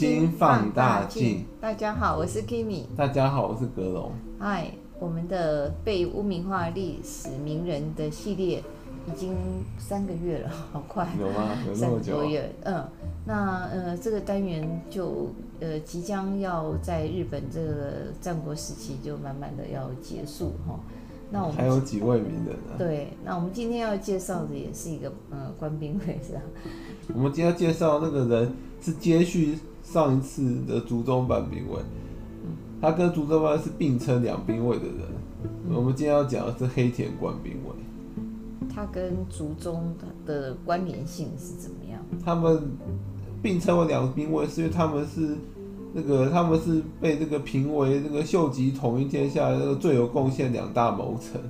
睛放大镜。大家好，我是 Kimi。大家好，我是格龙。嗨，我们的被污名化历史名人的系列已经三个月了，好快。有吗？有那么久？三个多月。嗯，那呃，这个单元就呃即将要在日本这个战国时期就慢慢的要结束哈。那我们还有几位名人呢？对，那我们今天要介绍的也是一个呃官兵卫是吧？我们今天要介绍那个人是接续上一次的竹中半兵卫，他跟竹中半是并称两兵卫的人。我们今天要讲的是黑田官兵卫，他跟竹中的关联性是怎么样？他们并称为两兵卫，是因为他们是。那个他们是被这个评为那个秀吉统一天下那个最有贡献两大谋臣，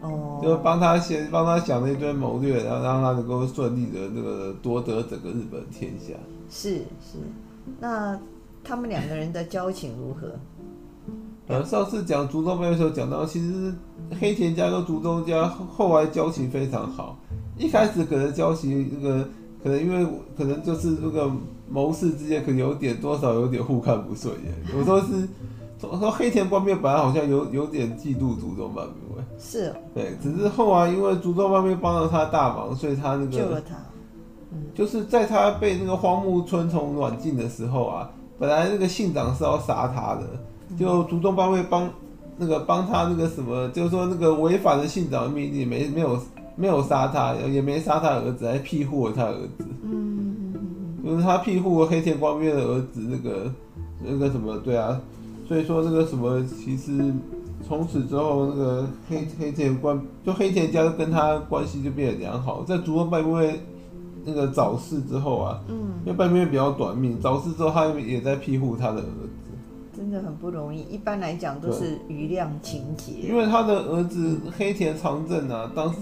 哦，就帮他先帮他想了一堆谋略，然后让他能够顺利的那个夺得整个日本天下。是是，那他们两个人的交情如何？呃，上次讲竹中半的时候讲到，其实黑田家跟竹中家后来交情非常好，一开始可能交情那个可能因为可能就是那个。谋士之间可能有点多少有点互看不顺眼，有时候是说黑田官兵本来好像有有点嫉妒竹中半兵卫，是，对，只是后来因为竹中半兵帮了他大忙，所以他那个救了他，嗯，就是在他被那个荒木村从软禁的时候啊，本来那个信长是要杀他的，就竹中半兵卫帮那个帮他那个什么，就是说那个违反了信长的命令，没没有没有杀他，也没杀他儿子，还庇护了他儿子，嗯。就是他庇护黑田光兵卫的儿子，那个那个什么，对啊，所以说那个什么，其实从此之后，那个黑黑田官就黑田家跟他关系就变得良好。在竹中半兵卫那个早逝之后啊，嗯，因为半兵卫比较短命，早逝之后他也在庇护他的儿子，真的很不容易。一般来讲都是余量情节，因为他的儿子黑田长政啊，当时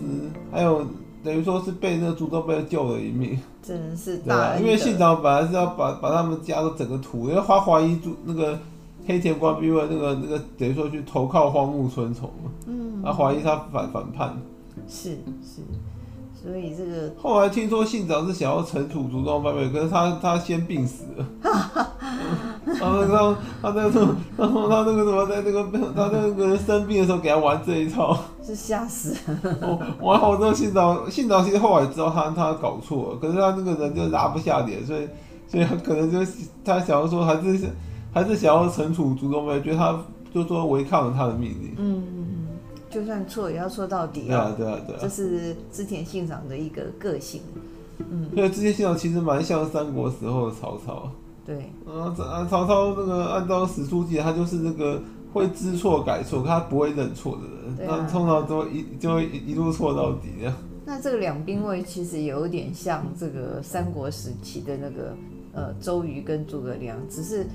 还有。等于说是被那个竹中被救了一命，真的是大恩。因为信长本来是要把把他们家的整个屠，因为他怀疑住那个黑田官兵卫那个那个等于说去投靠荒木村重，嗯，他怀疑他反反叛，是是。所以这个后来听说信长是想要惩处竹中半兵卫，可是他他先病死了。然后他他那个然后他那个什么在那个他那个生病的时候给他玩这一套，是吓死了。哦，玩好之后信长信长其实后来知道他他搞错了，可是他那个人就拉不下脸，所以所以他可能就他想要说还是还是想要惩处竹中半兵卫，觉得他就说违抗了他的命令。嗯。就算错也要错到底。对啊，对啊，对啊。这是织田信长的一个个性。嗯。对，织田信长其实蛮像三国时候的曹操。对。啊，曹操那个按照史书记，他就是那个会知错改错，他不会认错的人。那通常都一就会一路错到底这样。那这个两兵卫其实有点像这个三国时期的那个呃周瑜跟诸葛亮，只是。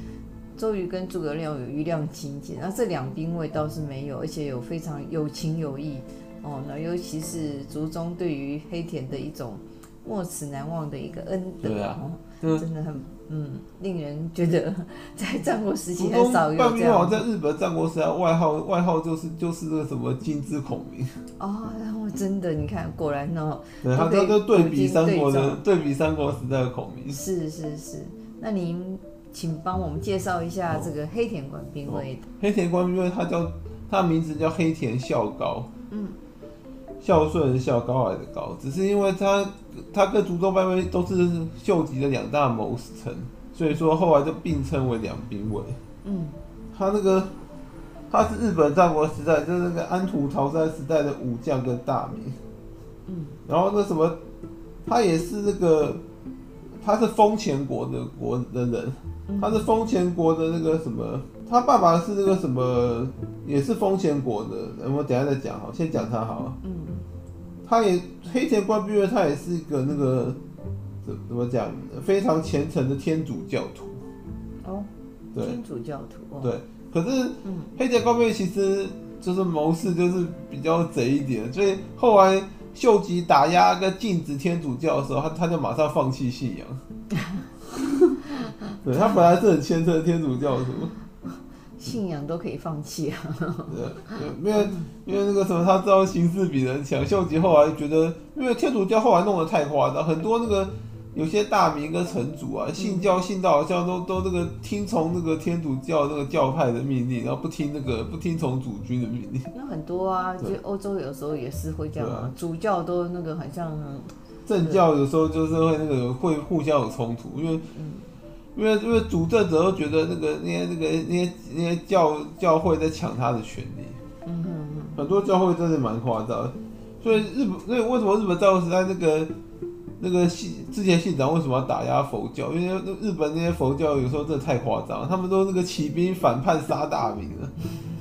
周瑜跟诸葛亮有余量情节，那这两兵卫倒是没有，而且有非常有情有义哦。那尤其是竹中对于黑田的一种没齿难忘的一个恩德，对啊，哦、真的很嗯，令人觉得 在战国时期很少有这样。在日本战国时代外号外号就是就是那个什么金枝孔明哦，然后真的你看果然哦，对他这个对比三国的对比三国时代的孔明是是是，那您。请帮我们介绍一下这个黑田官兵卫。黑田官兵卫，他叫他的名字叫黑田孝高，嗯，孝顺孝高来的高，只是因为他他跟竹中半兵卫都是秀吉的两大谋臣，所以说后来就并称为两兵卫。嗯，他那个他是日本战国时代，就是那个安土桃山时代的武将跟大名。嗯，然后那什么，他也是那个他是丰前国的国的人。他是丰前国的那个什么，他爸爸是那个什么，也是丰前国的。我们等下再讲好，先讲他好了。嗯，他也黑田官兵卫，他也是一个那个怎怎么讲，非常虔诚的天主教徒。哦，对，天主教徒。哦、对，可是黑田官兵卫其实就是谋士，就是比较贼一点，所以后来秀吉打压跟禁止天主教的时候，他他就马上放弃信仰。对，他本来是很虔诚的天主教徒，信仰都可以放弃啊。对，因为因为那个什么，他知道形势比人强。秀吉后来觉得，因为天主教后来弄得太夸张，很多那个有些大名跟城主啊，信教信到好像都都那个听从那个天主教那个教派的命令，然后不听那个不听从主君的命令。有很多啊，就欧洲有时候也是会这样啊，啊。主教都那个很像。政教有时候就是会那个会互相有冲突，因为、嗯、因为因为主政者都觉得那个那些那个那些那些教教会在抢他的权利，嗯哼嗯，很多教会真的蛮夸张，所以日本所以为什么日本战国时代那个那个信之前信长为什么要打压佛教？因为日本那些佛教有时候真的太夸张，他们都那个起兵反叛杀大明了，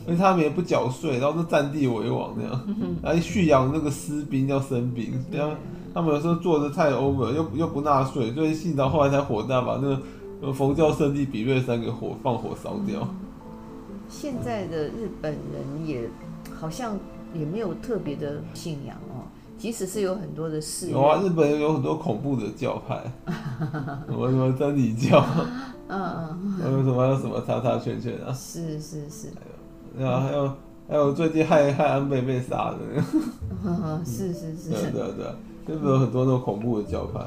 而且他们也不缴税，然后都占地为王那样，然后蓄养那个私兵叫生兵，这样。他们有时候做的太 over，又又不纳税，所以信长后来才火大，把那个佛教圣地比叡山给火放火烧掉。现在的日本人也好像也没有特别的信仰哦，即使是有很多的寺。有啊，日本有很多恐怖的教派，什么什么真理教，嗯嗯，还有什么什么叉叉圈圈啊？是是是。还有还有还有最近害害安倍被杀的 那个，是是是。对对对。日本有很多那种恐怖的教派？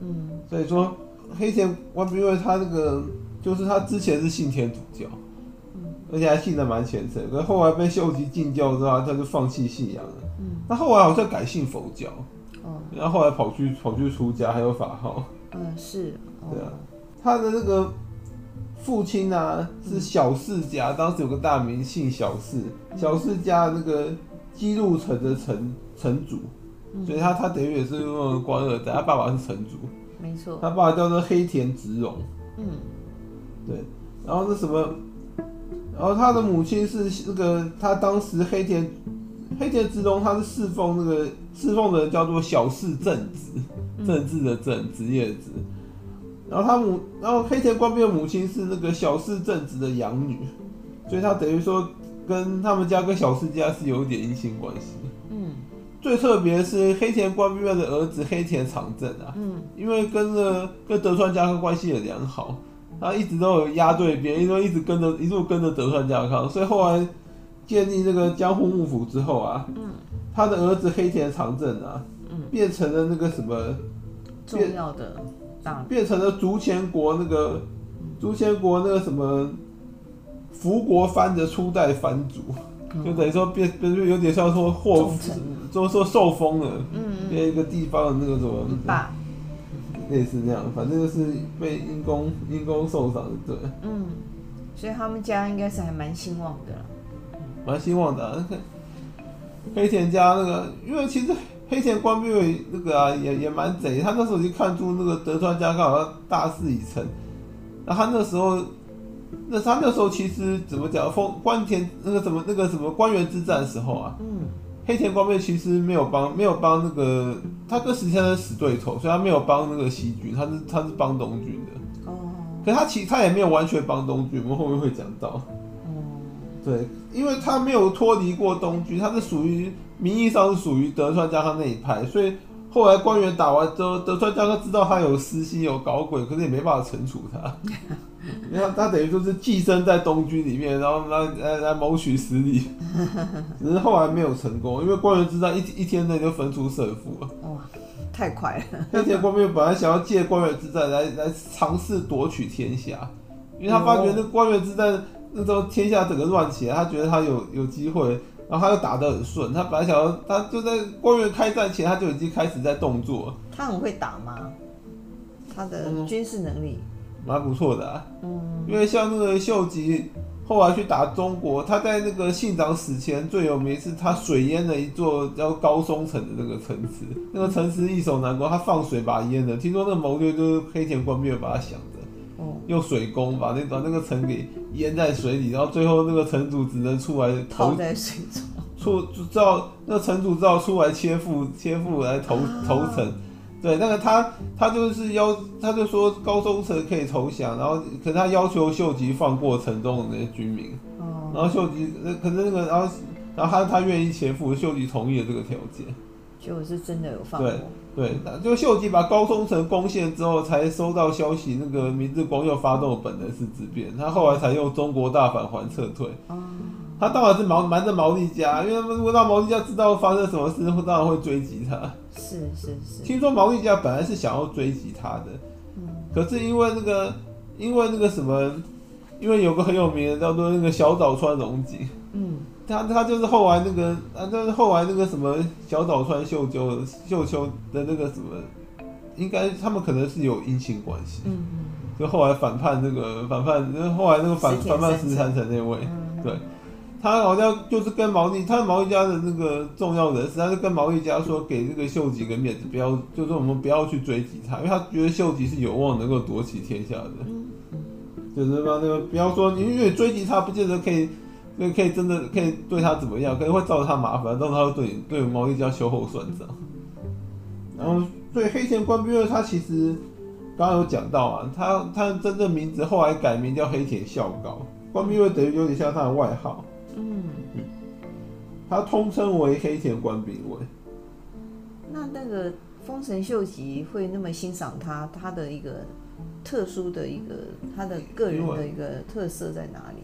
嗯，所以说黑田官兵卫他那个就是他之前是信天主教，嗯，而且还信的蛮虔诚，可是后来被秀吉禁教之后，他就放弃信仰了。嗯，他后来好像改信佛教，哦，然后后来跑去跑去出家，还有法号。嗯，是，哦、对啊，他的那个父亲啊是小世家，嗯、当时有个大名姓小世，小世家那个姬路城的城城主。所以他他等于也是那种官二代，他爸爸是城主，没错，他爸爸叫做黑田直荣，嗯，对，然后那什么，然后他的母亲是那个他当时黑田黑田直荣他是侍奉那个侍奉的人叫做小室正直，政治的政职业的职，然后他母然后黑田官兵的母亲是那个小室正直的养女，所以他等于说跟他们家跟小室家是有一点姻亲关系。嗯。最特别是黑田官兵卫的儿子黑田长政啊，嗯，因为跟着跟德川家康关系也良好，他一直都有压对边，因为一直跟着一路跟着德川家康，所以后来建立那个江户幕府之后啊，嗯，他的儿子黑田长政啊，嗯，变成了那个什么重要的大，变成了竹前国那个竹前国那个什么福国藩的初代藩主。就等于说变变就有点像说祸，就是说受封了，嗯，变一个地方的那个什么，爸，类似那样，反正就是被因公因公受赏的，对，嗯，所以他们家应该是还蛮兴旺的，蛮希望的、啊。黑田家那个，因为其实黑田官兵卫那个啊，也也蛮贼，他那时候已经看出那个德川家康好像大势已成，那他那时候。那他那时候其实怎么讲？丰关田那个什么那个什么关原之战的时候啊，嗯，黑田官兵其实没有帮没有帮那个他跟石田的死对头，所以他没有帮那个西军，他是他是帮东军的。哦，可他其实他也没有完全帮东军，我们后面会讲到。哦，对，因为他没有脱离过东军，他是属于名义上是属于德川家康那一派，所以后来官员打完之后，德川家康知道他有私心有搞鬼，可是也没办法惩处他。因为他他等于就是寄生在东军里面，然后来来来谋取实力，只是后来没有成功，因为官员之战一一天内就分出胜负了。哇，太快了！黑田官兵本来想要借官员之战来来尝试夺取天下，因为他发觉那官员之战那时候天下整个乱起来，他觉得他有有机会，然后他又打得很顺，他本来想要他就在官员开战前他就已经开始在动作。他很会打吗？他的军事能力？嗯蛮不错的啊，嗯，因为像那个秀吉后来去打中国，他在那个信长死前最有名是他水淹了一座叫高松城的那个城池，那个城池易守难攻，他放水把淹了。听说那个谋略就是黑田官兵把他想的，哦，用水攻把那把那个城给淹在水里，然后最后那个城主只能出来投在水中，出知道那个城主只好出来切腹切腹来投投诚。对，那个他他就是要，他就说高中城可以投降，然后可是他要求秀吉放过城中的那些居民，哦，然后秀吉那可是那个，然后然后他他愿意切腹，秀吉同意了这个条件，结果是真的有放过。对对，那就秀吉把高松城攻陷之后，才收到消息，那个明治光又发动了本能寺之变，他后来才用中国大返还撤退。哦他当然是瞒瞒着毛利家，因为他们如果让毛利家知道发生什么事，当然会追击他。是是是。听说毛利家本来是想要追击他的，嗯，可是因为那个，因为那个什么，因为有个很有名的叫做那个小岛川荣景，嗯，他他就是后来那个，啊，就是后来那个什么小岛川秀秋秀秋的那个什么，应该他们可能是有姻亲关系，嗯嗯，就后来反叛那个反叛，就是后来那个反反叛石田三成那位，嗯、对。他好像就是跟毛利，他毛利家的那个重要人士，他是跟毛利家说，给这个秀吉个面子，不要，就是我们不要去追击他，因为他觉得秀吉是有望能够夺取天下的。就是说那个不要说，因为追击他不见得可以，可以真的可以对他怎么样，可能会造成他麻烦，到时候他会对对毛利家秋后算账。然后对黑田官兵卫，他其实刚刚有讲到啊，他他真正名字后来改名叫黑田孝高，官兵卫等于有点像他的外号。嗯，他通称为黑田官兵卫。那那个丰臣秀吉会那么欣赏他，他的一个特殊的一个他的个人的一个特色在哪里？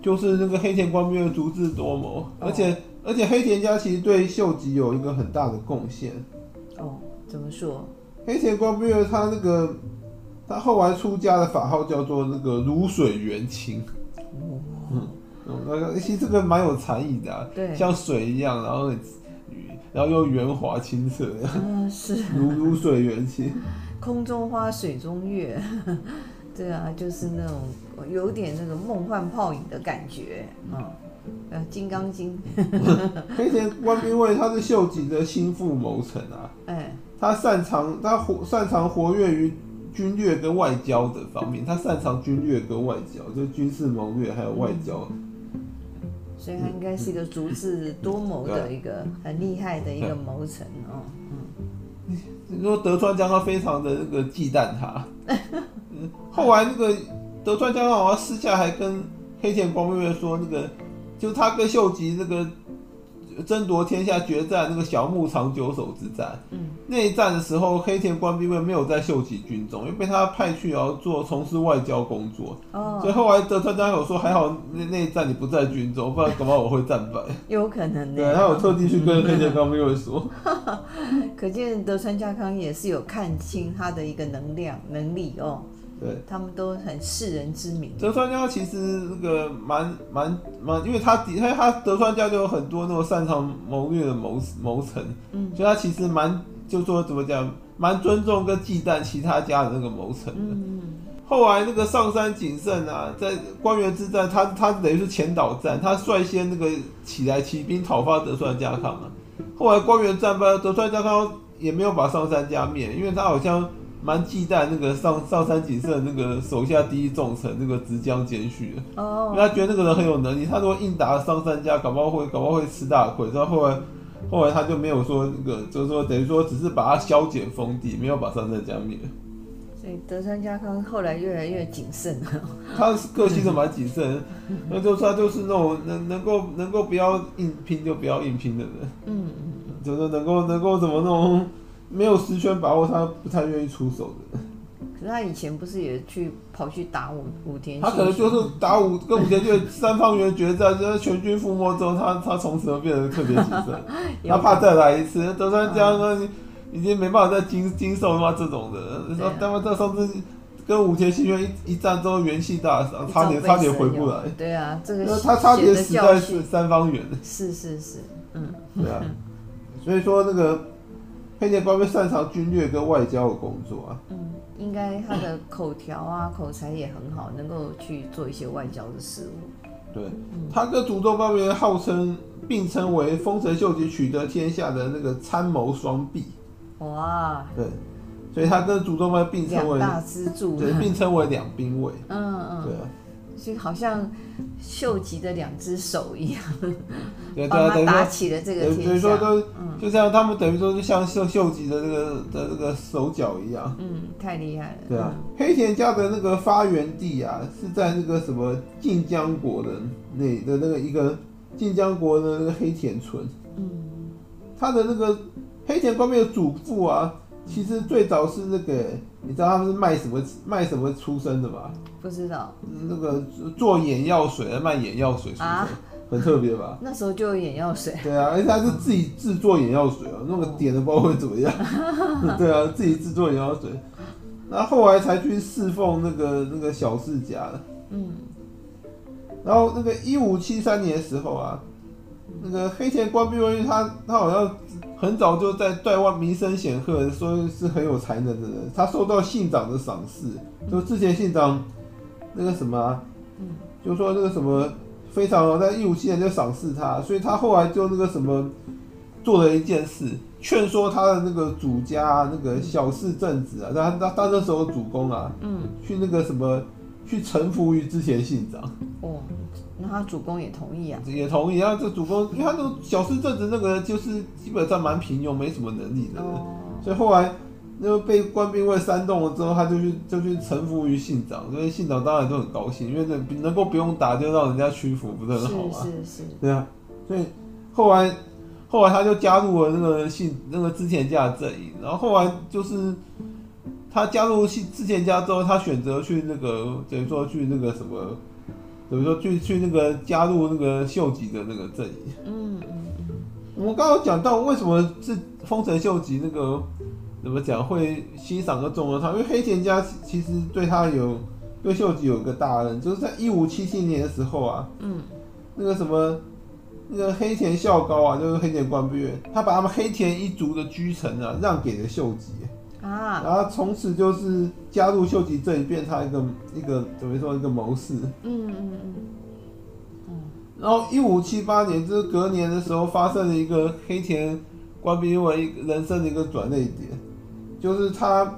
就是那个黑田官兵卫足智多谋，而且、哦、而且黑田家其实对秀吉有一个很大的贡献。哦，怎么说？黑田官兵卫他那个他后来出家的法号叫做那个如水源清。哦，嗯。嗯，其实这个蛮有禅意的，啊，对，像水一样，然后然后又圆滑清澈，嗯，是如如水源清，空中花，水中月，对啊，就是那种有点那个梦幻泡影的感觉，嗯，呃，金刚经，黑田官兵卫他是秀吉的心腹谋臣啊，哎，他擅长他活擅长活跃于军略跟外交的方面，他擅长军略跟外交，就军事谋略还有外交。嗯。所以他应该是一个足智多谋的一个很厉害的一个谋臣哦。嗯，你说德川家康非常的那个忌惮他，后来那个德川家康好像私下还跟黑田官兵卫说，那个就他跟秀吉那个。争夺天下决战那个小牧长久手之战，嗯，那一战的时候，黑田官兵卫没有在秀吉军中，因为被他派去然后做从事外交工作，哦，所以后来德川家有说还好那那一战你不在军中，不然恐怕我会战败。有可能的，对，他有特地去跟黑田官兵卫说，可见德川家康也是有看清他的一个能量能力哦。对，他们都很世人之名。德川家其实那个蛮蛮蛮，因为他底他他德川家就有很多那种擅长谋略的谋谋臣，嗯，所以他其实蛮就说怎么讲，蛮尊重跟忌惮其他家的那个谋臣的。嗯，后来那个上杉景胜啊，在官员之战，他他等于是前导战，他率先那个起来起兵讨伐德川家康啊。后来官员战败，德川家康也没有把上杉家灭，因为他好像。蛮忌惮那个上上杉景胜那个手下第一重臣那个直江兼续的，oh. 因为他觉得那个人很有能力，他如果硬打上杉家，搞不好会搞不好会吃大亏。然后后来后来他就没有说那个，就是说等于说只是把他削减封地，没有把上杉家灭。所以德川家康后来越来越谨慎了。他是个性都蛮谨慎，那就是他就是那种能能够能够不要硬拼就不要硬拼的人，嗯嗯，就是能够能够怎么弄。没有十全把握，他不太愿意出手的。可是他以前不是也去跑去打武武田？他可能就是打武跟武田就三方元决战，就是全军覆没之后，他他从此就变得特别谨慎。他怕再来一次，德川家康已经没办法再经经受他这种的。说他们在上次跟武田信玄一一战之后元气大伤，差点差点回不来。对啊，这个他差点死在是三方元。是是是，嗯，对啊，所以说那个。黑田官兵擅长军略跟外交的工作啊，嗯，应该他的口条啊、口才也很好，能够去做一些外交的事务。对，嗯、他跟足利官兵卫号称并称为丰臣秀吉取得天下的那个参谋双臂。哇，对，所以他跟足利官兵卫并称为两大支柱，对，并称为两兵卫。嗯嗯，对啊。就好像秀吉的两只手一样，对，帮他打起了这个天下。所以说都，就像他们等于说，就像秀秀吉的这个的这个手脚一样。嗯，太厉害了。对啊，黑田家的那个发源地啊，是在那个什么晋江国的那的那个一个晋江国的那个黑田村。嗯，他的那个黑田官兵的祖父啊，其实最早是那个，你知道他们是卖什么卖什么出身的吗？不知道。那个做眼药水，卖眼药水出身，啊、很特别吧？那时候就有眼药水。对啊，而且他是自己制作眼药水啊，那个点的不知道会怎么样。对啊，自己制作眼药水，那后来才去侍奉那个那个小世家的。嗯。然后那个一五七三年的时候啊，那个黑田官兵卫他他好像。很早就在对外名声显赫，说是很有才能的人。他受到信长的赏识，就之前信长那个什么、啊，就说那个什么非常在一五七年就赏识他，所以他后来就那个什么做了一件事，劝说他的那个主家那个小室正子啊，他他他那时候主公啊，嗯，去那个什么去臣服于之前信长。哦。那他主公也同意啊？也同意。然后这主公，因为他那个小室正直那个就是基本上蛮平庸，没什么能力的人，哦、所以后来那个被官兵卫煽动了之后，他就去就去臣服于信长，所以信长当然都很高兴，因为能能够不用打就让人家屈服，不是很好吗？是是是。对啊，所以后来后来他就加入了那个信那个织田家的阵营，然后后来就是他加入信织田家之后，他选择去那个等于说去那个什么。等于说去去那个加入那个秀吉的那个阵营，嗯嗯嗯。我们刚刚讲到为什么是丰臣秀吉那个怎么讲会欣赏和重用他？因为黑田家其实对他有对秀吉有一个大恩，就是在一五七七年的时候啊，嗯，那个什么那个黑田孝高啊，就是黑田官兵卫，他把他们黑田一族的居城啊让给了秀吉。啊，然后从此就是加入秀吉阵营，变，他一个一个怎么说一个谋士。嗯嗯嗯。嗯，然后一五七八年，就是隔年的时候，发生了一个黑田官兵为人生的一个转捩点，就是他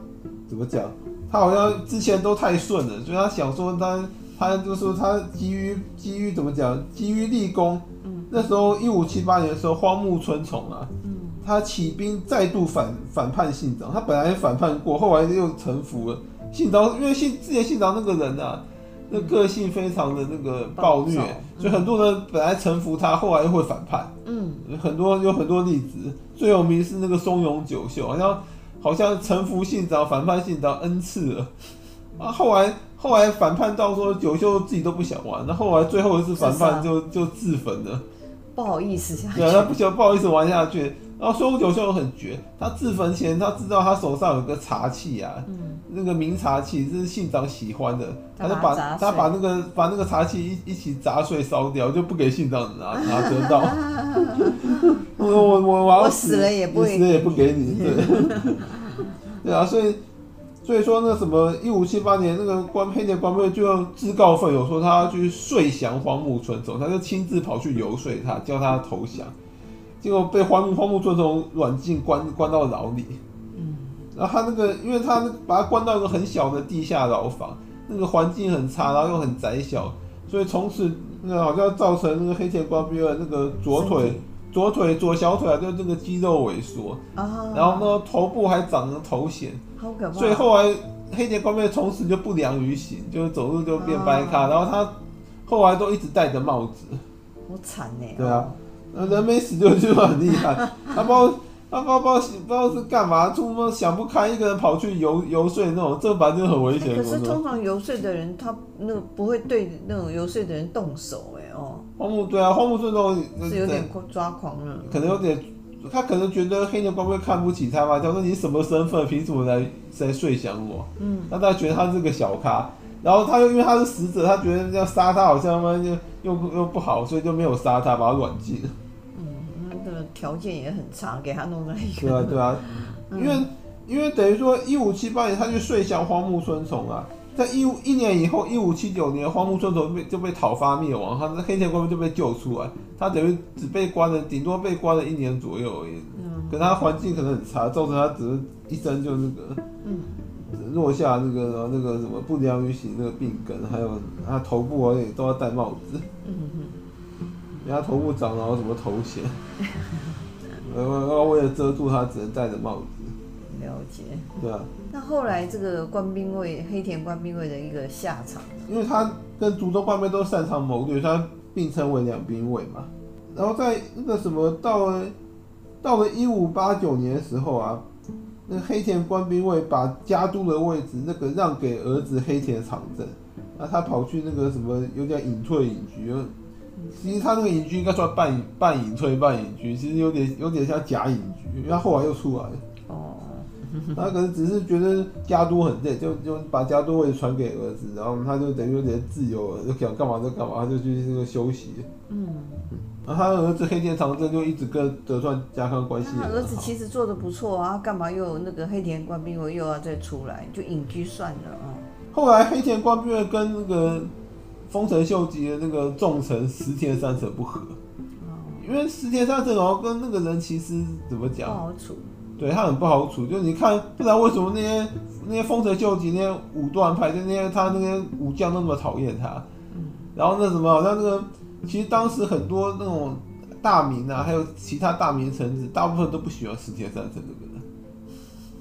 怎么讲？他好像之前都太顺了，所以他想说他他就是说他基于基于怎么讲？基于立功。嗯。那时候一五七八年的时候，荒木村重啊。嗯。他起兵再度反反叛信长，他本来反叛过，后来又臣服了信长，因为信之前信长那个人啊，那个性非常的那个暴虐，嗯、所以很多人本来臣服他，后来又会反叛。嗯，很多有很多例子，最有名是那个松永久秀，好像好像臣服信长，反叛信长 n 次了。啊，后来后来反叛到说久秀自己都不想玩，那后来最后一次反叛就就自焚了，不好意思下去，对，他不想不好意思玩下去。然后松永久秀很绝，他自焚前他知道他手上有个茶器啊，嗯、那个名茶器是信长喜欢的，他就把他把那个把那个茶器一一起砸碎烧掉，就不给信长拿拿得到。我我我我要死，了也不死了也不给你，对对啊，所以所以说那什么一五七八年那个官黑田官兵卫就自告奋勇说他要去说降荒木村重，他就亲自跑去游说他，叫他投降。结果被荒木荒木村重软禁关关到牢里，嗯，然后他那个，因为他把他关到一个很小的地下牢房，那个环境很差，然后又很窄小，所以从此那个好像造成那个黑铁官兵的那个左腿左腿。左小腿啊，就这个肌肉萎缩，啊，然后呢头部还长了头癣，好可怕，所以后来黑田官兵卫从此就不良于行，就走路就变掰咖，然后他后来都一直戴着帽子，好惨哎，对啊。人没死就就很厉害，他不知道他不知道不知道是干嘛，突然想不开，一个人跑去游游说那种，这反正就很危险，欸。可是通常游说的人，他那不会对那种游说的人动手哎哦。荒木对啊，荒木这种是有点抓狂了。可能有点，他可能觉得黑牛官兵卫看不起他吧？他说你什么身份，凭什么来来睡降我？嗯，那他觉得他是个小咖，然后他又因为他是死者，他觉得要杀他好像嘛就又又不好，所以就没有杀他，把他软禁。条件也很差，给他弄了一个。对啊，对啊，嗯、因为因为等于说一五七八年他就说降荒木村重啊，在一五一年以后一五七九年荒木村重被就被讨伐灭亡，他的黑田官兵就被救出来，他等于只被关了，顶多被关了一年左右而已。嗯。可他环境可能很差，造成他只是一生就那个，嗯，落下那个那个什么不良于行那个病根，还有他头部而且都要戴帽子。嗯哼。人家头部长了什么头衔？呃，为了遮住他，只能戴着帽子。了解。对啊。那后来这个官兵卫黑田官兵卫的一个下场？因为他跟竹中官兵都擅长谋略，他并称为两兵卫嘛。然后在那个什么到了到了一五八九年的时候啊，那个黑田官兵卫把家督的位置那个让给儿子黑田长政，那他跑去那个什么有点隐退隐居，其实他那个隐居应该算半半隐退半隐居，其实有点有点像假隐居，因为他后来又出来。哦。他可能只是觉得家督很累，就就把家督位传给儿子，然后他就等于有点自由了，就想干嘛就干嘛，他就去那个休息。嗯。然后他儿子黑田长政就一直跟德川家康关系。他儿子其实做的不错啊，干嘛又那个黑田官兵卫又要再出来，就隐居算了啊。后来黑田官兵卫跟那个丰臣秀吉的那个重臣石田三成不和，因为石田三成然后跟那个人其实怎么讲？不好处。对他很不好处，就你看，不知道为什么那些那些丰臣秀吉那些武断派，就那些他那些武将那么讨厌他。然后那什么，好像那个。其实当时很多那种大名啊，还有其他大名臣子，大部分都不喜欢石田三成这个人。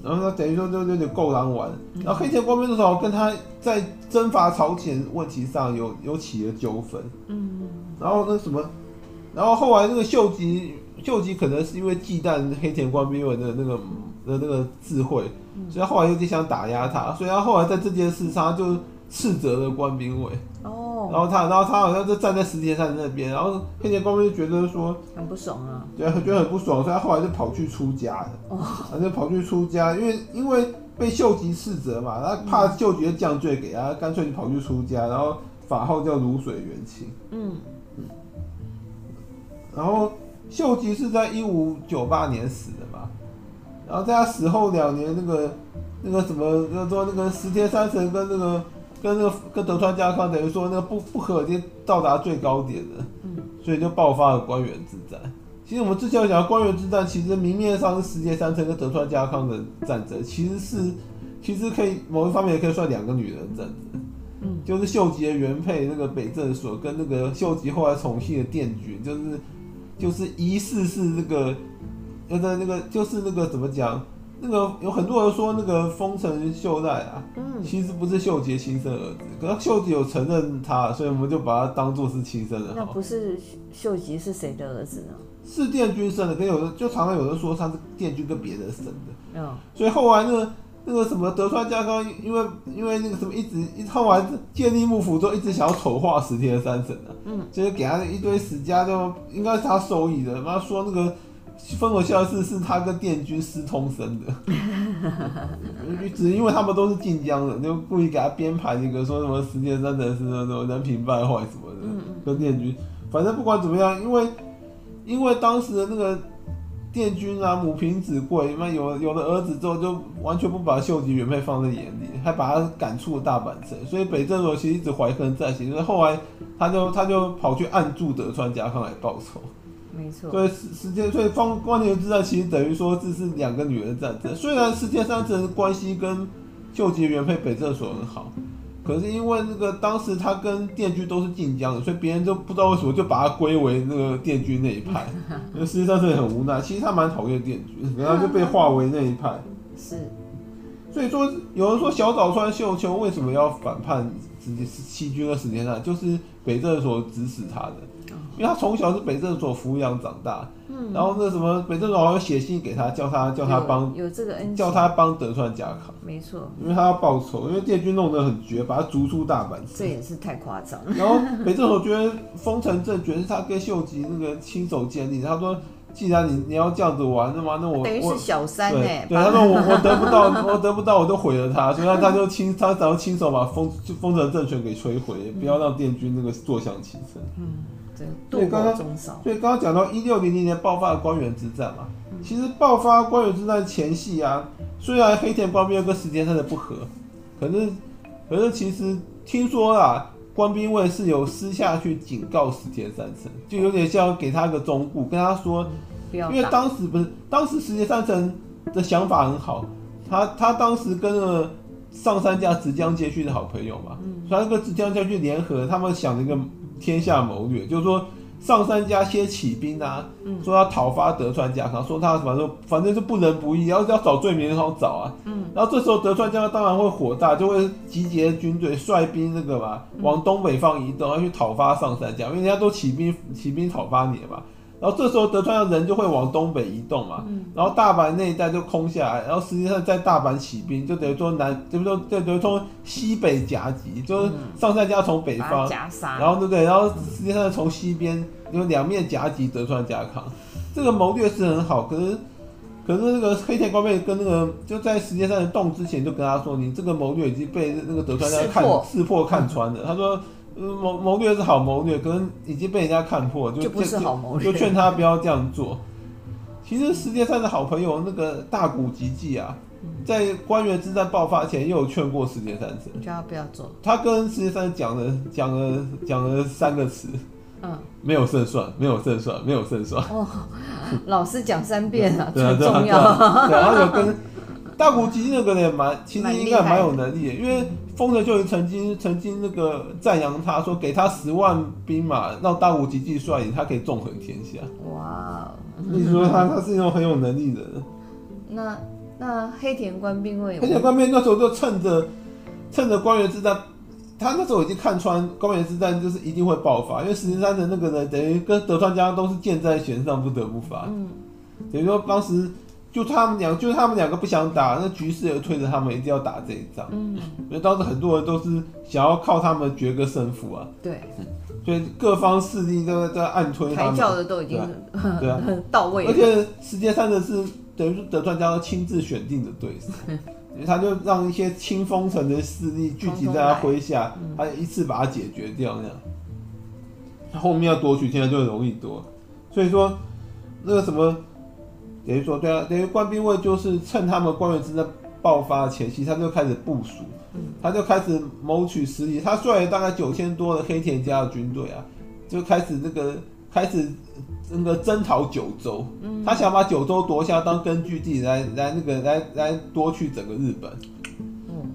然后他等于说就有点够狼玩。然后黑田官兵的时候跟他在征伐朝鲜问题上有有起了纠纷。嗯。然后那什么，然后后来那个秀吉，秀吉可能是因为忌惮黑田官兵卫的那个的那个智慧，所以他后来有点想打压他，所以他后来在这件事上他就斥责了官兵卫。哦。然后他，然后他好像就站在石田三成那边，然后黑田官兵就觉得说很不爽啊，对，觉得很不爽，所以他后来就跑去出家了。哦，他就跑去出家，因为因为被秀吉斥责嘛，他怕秀吉降罪给他，干脆就跑去出家，然后法号叫如水元清。嗯嗯。然后秀吉是在一五九八年死的嘛，然后在他死后两年，那个那个什么，叫做那个石田三成跟那个。跟那个跟德川家康等于说那个不不可已经到达最高点了，嗯，所以就爆发了关原之战。其实我们之前有讲到关原之战，其实明面上是石田三成跟德川家康的战争，其实是其实可以某一方面也可以算两个女人战争，嗯，就是秀吉的原配那个北政所跟那个秀吉后来宠幸的殿军，就是就是疑似是那个那个那个就是那个怎么讲？那个有很多人说那个丰臣秀赖啊，嗯，其实不是秀吉亲生儿子，可是秀吉有承认他，所以我们就把他当做是亲生的。那不是秀吉是谁的儿子呢？是殿军生的，跟有的就常常有人说他是殿军跟别人生的。嗯，所以后来那个那个什么德川家康，因为因为那个什么一直一后来建立幕府之后，一直想要丑化石田三成啊，嗯，就是给他一堆史家，就应该是他授意的，妈说那个。丰臣秀吉是他跟殿军私通生的，只因为他们都是晋江人，就故意给他编排一个说什么石田三成是那种人品败坏什么的，跟殿军。反正不管怎么样，因为因为当时的那个殿军啊，母凭子贵，那有有了儿子之后，就完全不把秀吉原配放在眼里，还把他赶出了大阪城。所以北政所其实一直怀恨在心，所以后来他就他就跑去暗助德川家康来报仇。没错，所以时时间，所以方关原之战其实等于说这是两个女人战争。虽然石田三成关系跟秀吉原配北政所很好，可是因为那个当时他跟电锯都是晋江的，所以别人就不知道为什么就把他归为那个电锯那一派。因为石田三成很无奈，其实他蛮讨厌电锯，然后就被划为那一派。是，所以说有人说小早川秀秋为什么要反叛直接是弃军和石田三，就是北政所指使他的。因为他从小是北政所抚养长大，嗯，然后那什么北政所好像写信给他，叫他叫他帮有这个恩，叫他帮德川家康，没错，因为他要报仇，因为电军弄得很绝，把他逐出大阪城，这也是太夸张。然后 北政所觉得丰臣政权是他跟秀吉那个亲手建立，他说既然你你要这样子玩，那么那我等于是小三哎，对，他说我 我得不到我得不到我就毁了他，所以他他就亲他然后亲手把丰丰臣政权给摧毁，嗯，不要让殿军那个坐享其成，嗯。所以刚刚，所以刚刚讲到一六零零年爆发的关原之战嘛，其实爆发关原之战前夕啊，虽然黑田官兵卫跟石田三的不和，可是可是其实听说啦，官兵卫是有私下去警告石田三成，就有点像给他个忠告，跟他说，因为当时不是当时石田三成的想法很好，他他当时跟了上山家直江兼续的好朋友嘛，所以他跟直江兼续联合，他们想了一个。天下谋略，就是说上三家先起兵啊，说要讨伐德川家康，说他反正反正是不仁不义，要要找罪名很好找啊。嗯，然后这时候德川家康当然会火大，就会集结军队，率兵那个嘛，往东北方移动，要去讨伐上三家，因为人家都起兵起兵讨伐你嘛。然后这时候德川的人就会往东北移动嘛，嗯、然后大阪那一带就空下来，然后实际上在大阪起兵，就等于说南，就说就等于说西北夹击，就是上杉家从北方，然后对不对？然后实际上从西边有两面夹击德川家康，这个谋略是很好，可是可是那个黑田官兵跟那个就在石田三成动之前就跟他说，你这个谋略已经被那个德川家看识破，识破看穿了，他说。谋谋略是好谋略，可能已经被人家看破，就就不是好谋略，就劝他不要这样做。其实世界上的好朋友那个大谷吉继啊，在官员之战爆发前，又有劝过石田三成，叫他不要做。他跟世界三成讲了讲了讲了三个词，嗯，没有胜算，没有胜算，没有胜算。哦，老师讲三遍啊，很重要。然后有跟。大谷吉继那个人蛮，其实应该蛮有能力的，因为丰臣秀吉曾经曾经那个赞扬他说，给他十万兵马，让大谷吉继率领，他可以纵横天下。哇，你说他他是一种很有能力的人。那那黑田官兵卫，黑田官兵卫那时候就趁着趁着官员之战，他那时候已经看穿关原之战就是一定会爆发，因为石田三成那个人等于跟德川家都是箭在弦上，不得不发。嗯，等于说当时。就他们两，就是他们两个不想打，那局势也推着他们一定要打这一仗。嗯，所以当时很多人都是想要靠他们决个胜负啊。对，所以各方势力都在暗推他们。抬轿的都已经对啊到位了。而且世界上的是等于说德川家亲自选定的对手，他就让一些清风城的势力聚集在他麾下，他一次把他解决掉那样。他后面要夺取天下就很容易夺，所以说那个什么。等于说，对啊，等于官兵卫就是趁他们官员之战爆发前夕，他就开始部署，他就开始谋取实力。他率领大概九千多的黑田家的军队啊，就开始那个开始那个征讨九州，他想把九州夺下当根据地来来那个来来夺取整个日本。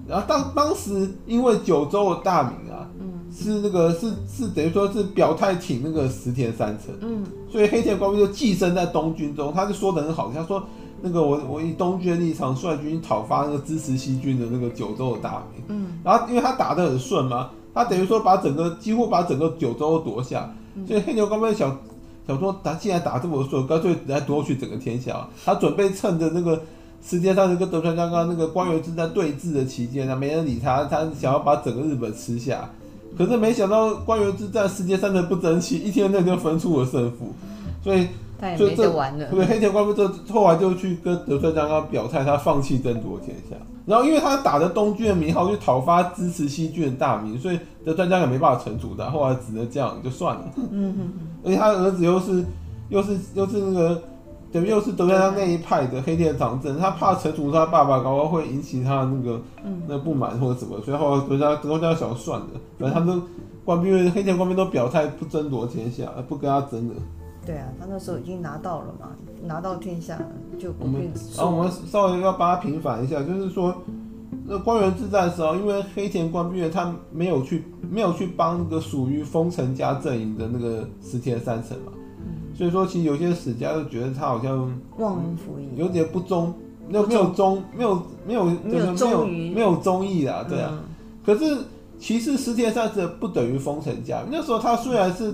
然后当当时因为九州的大名啊。是那个是是等于说是表态挺那个石田三成，嗯，所以黑田官兵就寄生在东军中，他就说的很好，他说那个我我以东军的立场率军讨伐那个支持西军的那个九州的大名，嗯，然后因为他打得很顺嘛，他等于说把整个几乎把整个九州都夺下，所以黑田官兵想想说他既然打这么顺，干脆来夺取整个天下，他准备趁着那个石田三成跟德川家康那个官员正在对峙的期间呢，没人理他，他想要把整个日本吃下。可是没想到官员之战，世界三成不争气，一天内就分出了胜负，所以就这完了。对，黑田官兵卫这后来就去跟德川家康表态，他放弃争夺天下。然后因为他打着东军的名号去讨伐支持西军的大名，所以德川家康也没办法惩处他，后来只能这样就算了。嗯哼，而且他儿子又是又是又是那个。等于又是德川家那一派的黑田长政，他怕惩处他爸爸，搞不好会引起他那个、嗯、那不满或者什么，所以后来德川德川家想算了，反正他们官兵黑田官兵都表态不争夺天下，不跟他争了。对啊，他那时候已经拿到了嘛，拿到天下就不必。然后我们稍微要帮他平反一下，就是说那官员自战的时候，因为黑田官兵他没有去没有去帮那个属于丰臣家阵营的那个石田三成嘛。所以说，其实有些史家就觉得他好像忘恩负义，有点不忠，没有没有忠，没有没有没有没有没有忠义啦，对啊。可是其实石田三成不等于丰臣家，那时候他虽然是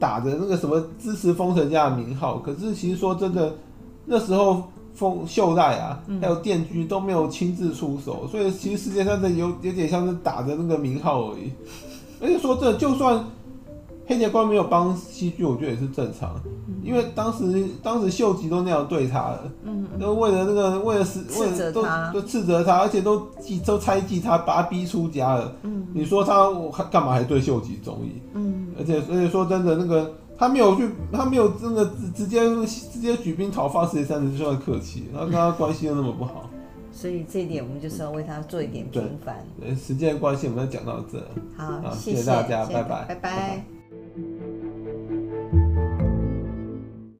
打着那个什么支持丰臣家的名号，可是其实说真的，那时候丰秀赖啊，还有殿居都没有亲自出手，所以其实石田三成有有点像是打着那个名号而已。而且说这就算。黑田官没有帮西军，我觉得也是正常，因为当时当时秀吉都那样对他了，嗯，都为了那个为了是为了都都斥责他，而且都记都猜忌他，把他逼出家了，嗯，你说他我干嘛还对秀吉忠义？嗯，而且而且说真的，那个他没有去，他没有真的直直接直接举兵讨伐石田三成就算客气，然后跟他关系又那么不好，所以这一点我们就是要为他做一点平反。对，时间关系我们要讲到这，好，谢谢大家，拜拜，拜拜。